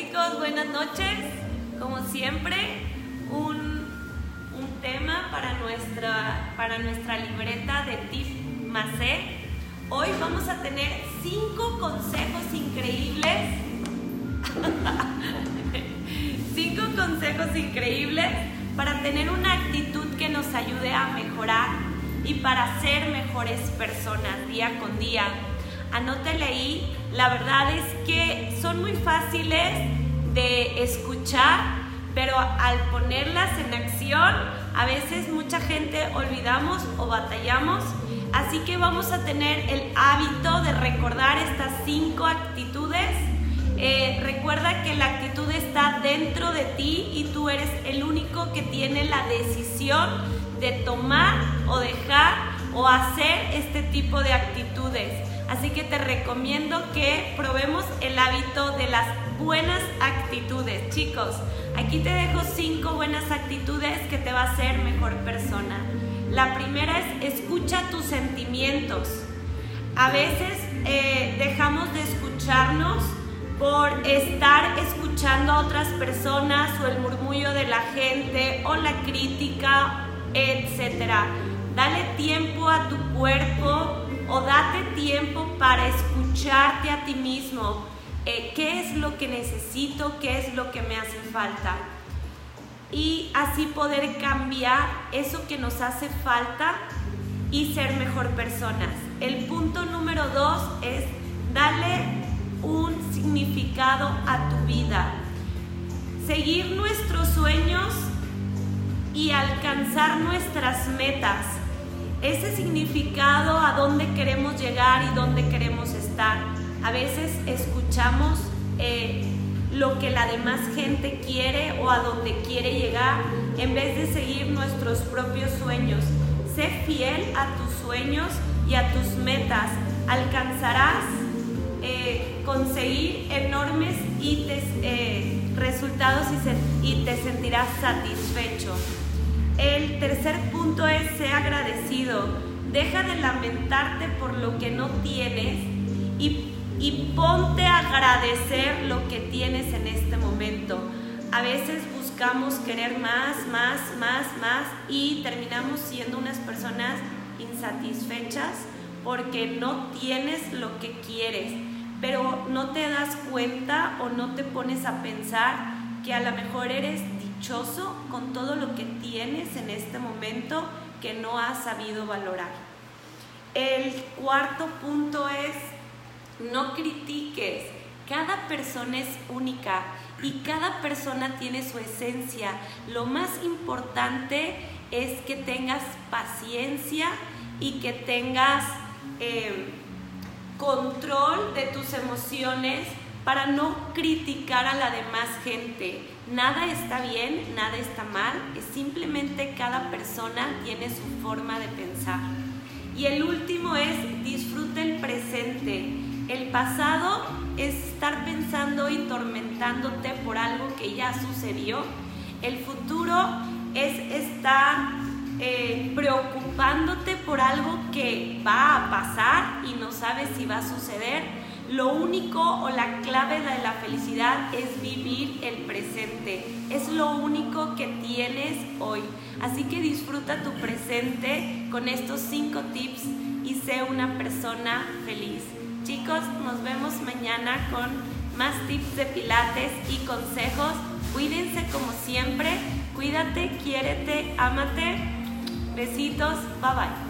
chicos, buenas noches. Como siempre, un, un tema para nuestra, para nuestra libreta de TIF Macé. Hoy vamos a tener cinco consejos increíbles. cinco consejos increíbles para tener una actitud que nos ayude a mejorar y para ser mejores personas día con día. Anótale ahí, la verdad es que son muy fáciles de escuchar, pero al ponerlas en acción, a veces mucha gente olvidamos o batallamos. Así que vamos a tener el hábito de recordar estas cinco actitudes. Eh, recuerda que la actitud está dentro de ti y tú eres el único que tiene la decisión de tomar o dejar o hacer este tipo de actitudes. Así que te recomiendo que probemos el hábito de las buenas actitudes. Chicos, aquí te dejo cinco buenas actitudes que te va a hacer mejor persona. La primera es escucha tus sentimientos. A veces eh, dejamos de escucharnos por estar escuchando a otras personas o el murmullo de la gente o la crítica, etc. Dale tiempo a tu cuerpo o date tiempo para escucharte a ti mismo. Eh, ¿Qué es lo que necesito? ¿Qué es lo que me hace falta? Y así poder cambiar eso que nos hace falta y ser mejor personas. El punto número dos es darle un significado a tu vida. Seguir nuestros sueños y alcanzar nuestras metas ese significado a dónde queremos llegar y dónde queremos estar. A veces escuchamos eh, lo que la demás gente quiere o a dónde quiere llegar en vez de seguir nuestros propios sueños. Sé fiel a tus sueños y a tus metas. Alcanzarás eh, conseguir enormes eh, resultados y te sentirás satisfecho. El tercer punto es ser agradecido. Deja de lamentarte por lo que no tienes y, y ponte a agradecer lo que tienes en este momento. A veces buscamos querer más, más, más, más y terminamos siendo unas personas insatisfechas porque no tienes lo que quieres, pero no te das cuenta o no te pones a pensar que a lo mejor eres con todo lo que tienes en este momento que no has sabido valorar. El cuarto punto es, no critiques. Cada persona es única y cada persona tiene su esencia. Lo más importante es que tengas paciencia y que tengas eh, control de tus emociones para no criticar a la demás gente. Nada está bien, nada está mal, es simplemente cada persona tiene su forma de pensar. Y el último es disfruta el presente. El pasado es estar pensando y tormentándote por algo que ya sucedió. El futuro es estar eh, preocupándote por algo que va a pasar y no sabes si va a suceder lo único o la clave de la felicidad es vivir el presente. Es lo único que tienes hoy. Así que disfruta tu presente con estos cinco tips y sé una persona feliz. Chicos, nos vemos mañana con más tips de pilates y consejos. Cuídense como siempre. Cuídate, quiérete, ámate. Besitos. Bye bye.